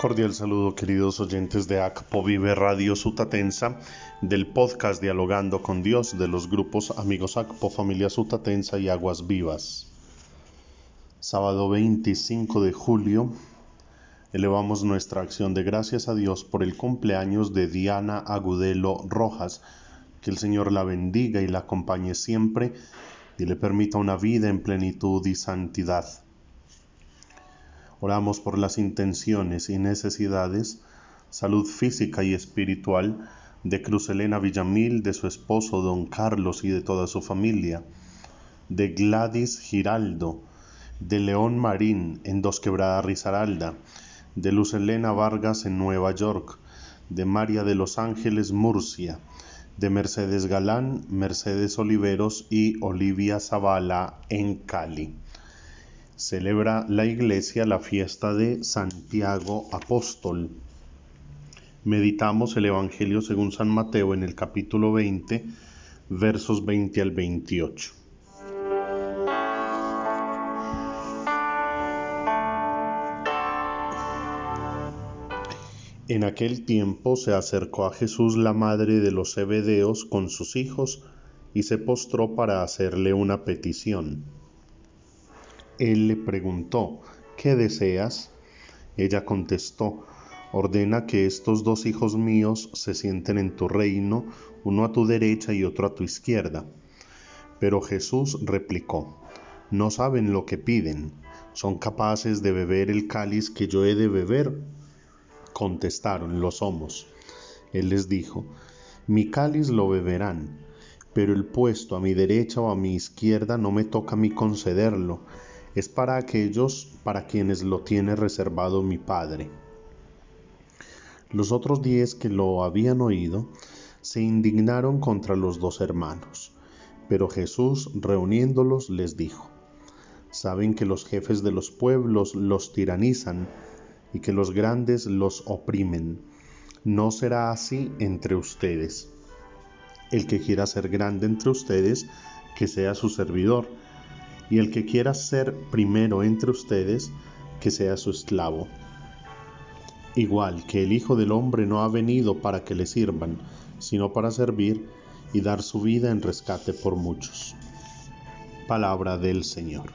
Cordial saludo queridos oyentes de ACPO Vive Radio Sutatensa, del podcast Dialogando con Dios de los grupos Amigos ACPO, Familia Sutatensa y Aguas Vivas. Sábado 25 de julio, elevamos nuestra acción de gracias a Dios por el cumpleaños de Diana Agudelo Rojas, que el Señor la bendiga y la acompañe siempre y le permita una vida en plenitud y santidad. Oramos por las intenciones y necesidades, salud física y espiritual de Cruz Elena Villamil, de su esposo don Carlos y de toda su familia, de Gladys Giraldo, de León Marín en Dos Quebradas Risaralda, de Luz Elena Vargas en Nueva York, de María de los Ángeles Murcia, de Mercedes Galán, Mercedes Oliveros y Olivia Zavala en Cali celebra la iglesia la fiesta de Santiago Apóstol. Meditamos el Evangelio según San Mateo en el capítulo 20, versos 20 al 28. En aquel tiempo se acercó a Jesús la madre de los Zebedeos con sus hijos y se postró para hacerle una petición. Él le preguntó, ¿qué deseas? Ella contestó, ordena que estos dos hijos míos se sienten en tu reino, uno a tu derecha y otro a tu izquierda. Pero Jesús replicó, no saben lo que piden, son capaces de beber el cáliz que yo he de beber. Contestaron, lo somos. Él les dijo, mi cáliz lo beberán, pero el puesto a mi derecha o a mi izquierda no me toca a mí concederlo es para aquellos para quienes lo tiene reservado mi Padre. Los otros diez que lo habían oído se indignaron contra los dos hermanos, pero Jesús, reuniéndolos, les dijo, Saben que los jefes de los pueblos los tiranizan y que los grandes los oprimen. No será así entre ustedes. El que quiera ser grande entre ustedes, que sea su servidor y el que quiera ser primero entre ustedes, que sea su esclavo. Igual que el Hijo del Hombre no ha venido para que le sirvan, sino para servir y dar su vida en rescate por muchos. Palabra del Señor.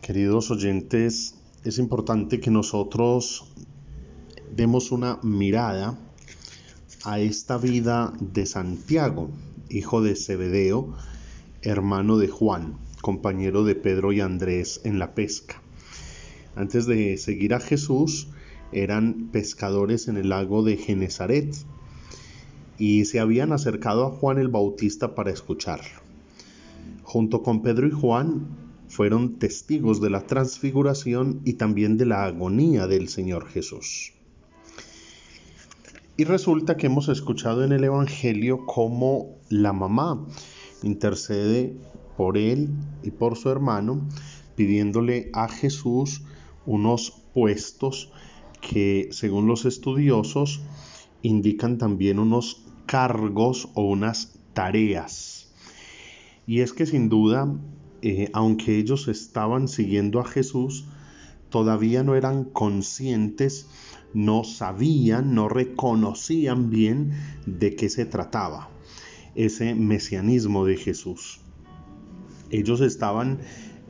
Queridos oyentes, es importante que nosotros demos una mirada a esta vida de Santiago, hijo de Zebedeo, hermano de Juan, compañero de Pedro y Andrés en la pesca. Antes de seguir a Jesús, eran pescadores en el lago de Genezaret y se habían acercado a Juan el Bautista para escucharlo. Junto con Pedro y Juan fueron testigos de la transfiguración y también de la agonía del Señor Jesús. Y resulta que hemos escuchado en el Evangelio cómo la mamá intercede por él y por su hermano, pidiéndole a Jesús unos puestos que, según los estudiosos, indican también unos cargos o unas tareas. Y es que sin duda, eh, aunque ellos estaban siguiendo a Jesús, todavía no eran conscientes no sabían, no reconocían bien de qué se trataba ese mesianismo de Jesús. Ellos estaban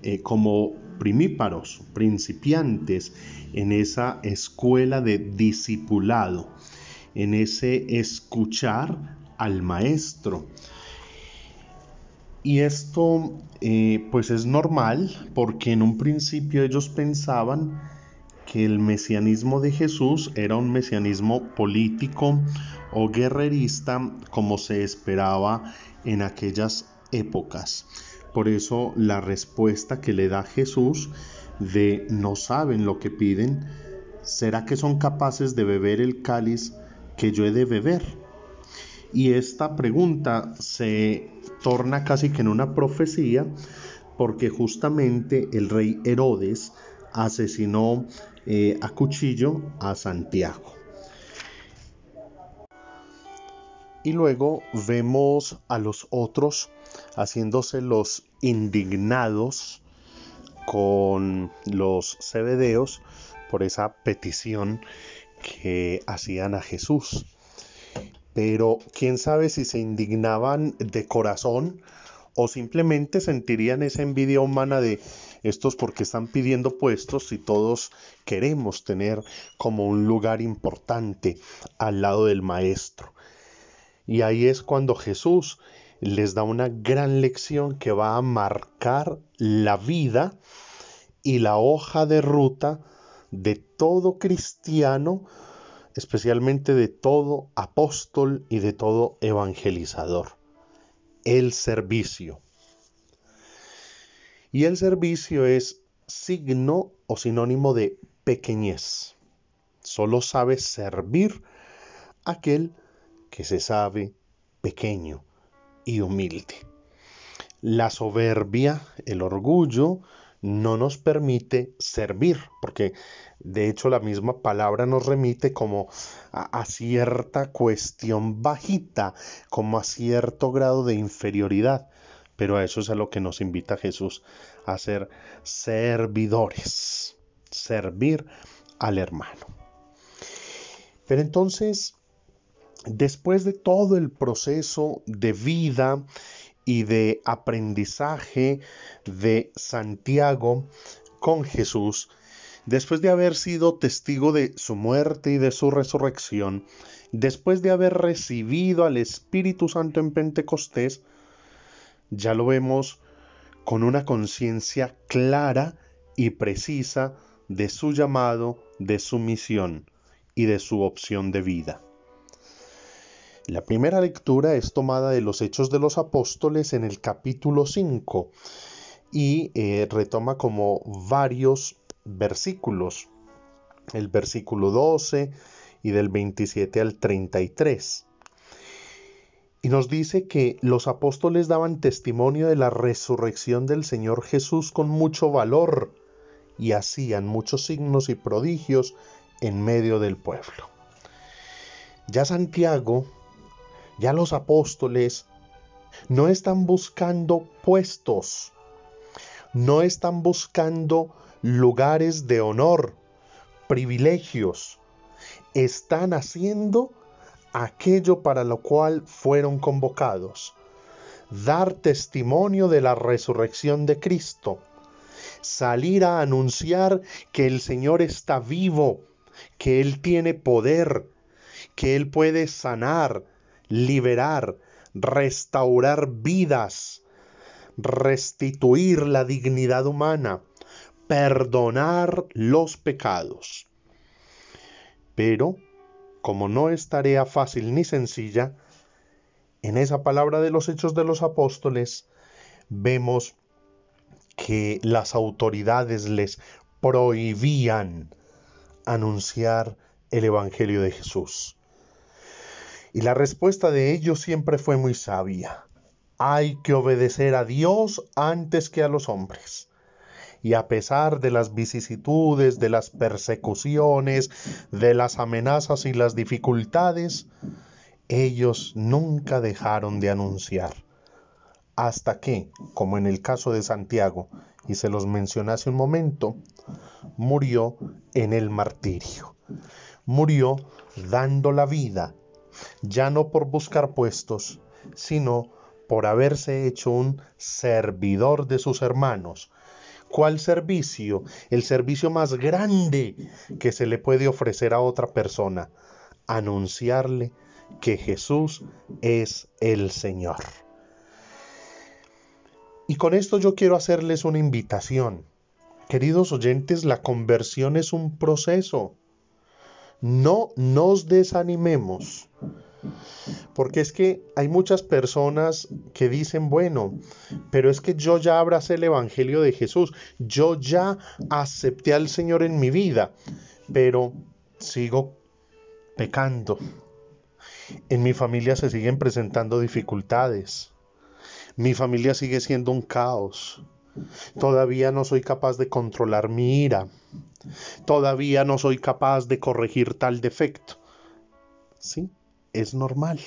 eh, como primíparos, principiantes en esa escuela de discipulado, en ese escuchar al maestro. Y esto eh, pues es normal porque en un principio ellos pensaban que el mesianismo de Jesús era un mesianismo político o guerrerista como se esperaba en aquellas épocas. Por eso la respuesta que le da Jesús de no saben lo que piden, ¿será que son capaces de beber el cáliz que yo he de beber? Y esta pregunta se torna casi que en una profecía porque justamente el rey Herodes asesinó eh, a cuchillo a Santiago. Y luego vemos a los otros haciéndose los indignados con los cebedeos por esa petición que hacían a Jesús. Pero quién sabe si se indignaban de corazón o simplemente sentirían esa envidia humana de estos porque están pidiendo puestos y todos queremos tener como un lugar importante al lado del maestro. Y ahí es cuando Jesús les da una gran lección que va a marcar la vida y la hoja de ruta de todo cristiano, especialmente de todo apóstol y de todo evangelizador. El servicio. Y el servicio es signo o sinónimo de pequeñez. Solo sabe servir aquel que se sabe pequeño y humilde. La soberbia, el orgullo, no nos permite servir, porque de hecho la misma palabra nos remite como a, cierta cuestión bajita, como a cierto grado de inferioridad. Pero a eso es a lo que nos invita Jesús, a ser servidores, servir al hermano. Pero entonces, después de todo el proceso de vida y de aprendizaje de Santiago con Jesús, después de haber sido testigo de su muerte y de su resurrección, después de haber recibido al Espíritu Santo en Pentecostés, ya lo vemos con una conciencia clara y precisa de su llamado, de su misión y de su opción de vida. La primera lectura es tomada de los Hechos de los Apóstoles en el capítulo 5 y eh, retoma como varios versículos, el versículo 12 y del 27 al 33. Y nos dice que los apóstoles daban testimonio de la resurrección del Señor Jesús con mucho valor y hacían muchos signos y prodigios en medio del pueblo. Ya Santiago ya los apóstoles no están buscando puestos, no están buscando lugares de honor, privilegios, están haciendo aquello para lo cual fueron convocados, dar testimonio de la resurrección de Cristo, salir a anunciar que el Señor está vivo, que Él tiene poder, que Él puede sanar, liberar, restaurar vidas, restituir la dignidad humana, perdonar los pecados. Pero, como no es tarea fácil ni sencilla, en esa palabra de los hechos de los apóstoles vemos que las autoridades les prohibían anunciar el Evangelio de Jesús. Y la respuesta de ellos siempre fue muy sabia. Hay que obedecer a Dios antes que a los hombres. Y a pesar de las vicisitudes, de las persecuciones, de las amenazas y las dificultades, ellos nunca dejaron de anunciar. Hasta que, como en el caso de Santiago, y se los mencioné hace un momento, murió en el martirio. Murió dando la vida ya no por buscar puestos, sino por haberse hecho un servidor de sus hermanos. ¿Cuál servicio? El servicio más grande que se le puede ofrecer a otra persona. Anunciarle que Jesús es el Señor. Y con esto yo quiero hacerles una invitación. Queridos oyentes, la conversión es un proceso. No nos desanimemos. Porque es que hay muchas personas que dicen, bueno, pero es que yo ya abracé el Evangelio de Jesús, yo ya acepté al Señor en mi vida, pero sigo pecando. En mi familia se siguen presentando dificultades. Mi familia sigue siendo un caos. Todavía no soy capaz de controlar mi ira. Todavía no soy capaz de corregir tal defecto. ¿Sí? Es normal.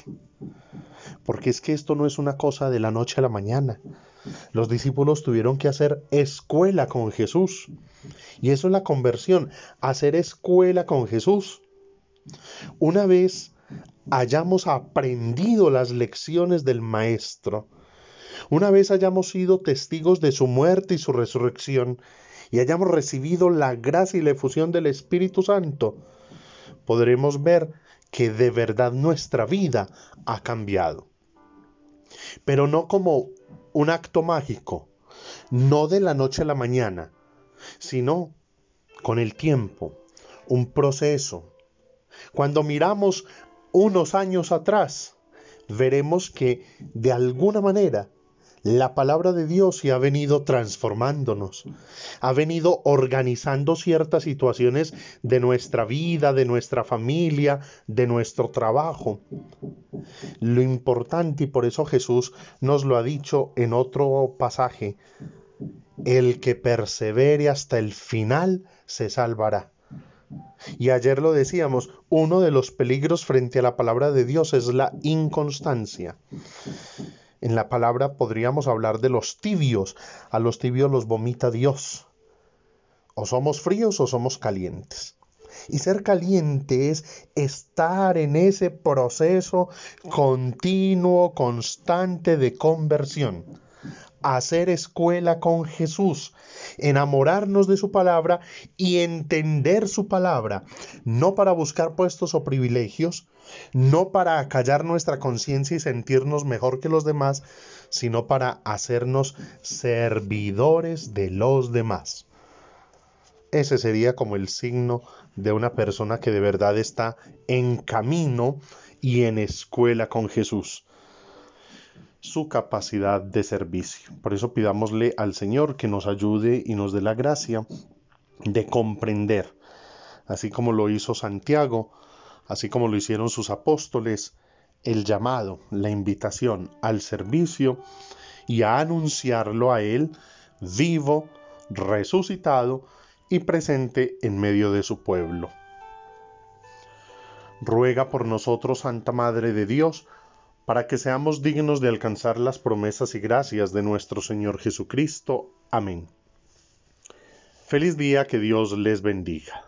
Porque es que esto no es una cosa de la noche a la mañana. Los discípulos tuvieron que hacer escuela con Jesús. Y eso es la conversión, hacer escuela con Jesús. Una vez hayamos aprendido las lecciones del Maestro, una vez hayamos sido testigos de su muerte y su resurrección, y hayamos recibido la gracia y la efusión del Espíritu Santo, podremos ver que de verdad nuestra vida ha cambiado. Pero no como un acto mágico, no de la noche a la mañana, sino con el tiempo, un proceso. Cuando miramos unos años atrás, veremos que de alguna manera la palabra de Dios se ha venido transformándonos, ha venido organizando ciertas situaciones de nuestra vida, de nuestra familia, de nuestro trabajo. Lo importante, y por eso Jesús nos lo ha dicho en otro pasaje, el que persevere hasta el final se salvará. Y ayer lo decíamos, uno de los peligros frente a la palabra de Dios es la inconstancia. En la palabra podríamos hablar de los tibios. A los tibios los vomita Dios. O somos fríos o somos calientes. Y ser caliente es estar en ese proceso continuo, constante de conversión hacer escuela con Jesús, enamorarnos de su palabra y entender su palabra, no para buscar puestos o privilegios, no para acallar nuestra conciencia y sentirnos mejor que los demás, sino para hacernos servidores de los demás. Ese sería como el signo de una persona que de verdad está en camino y en escuela con Jesús su capacidad de servicio. Por eso pidámosle al Señor que nos ayude y nos dé la gracia de comprender, así como lo hizo Santiago, así como lo hicieron sus apóstoles, el llamado, la invitación al servicio y a anunciarlo a Él vivo, resucitado y presente en medio de su pueblo. Ruega por nosotros, Santa Madre de Dios, para que seamos dignos de alcanzar las promesas y gracias de nuestro Señor Jesucristo. Amén. Feliz día, que Dios les bendiga.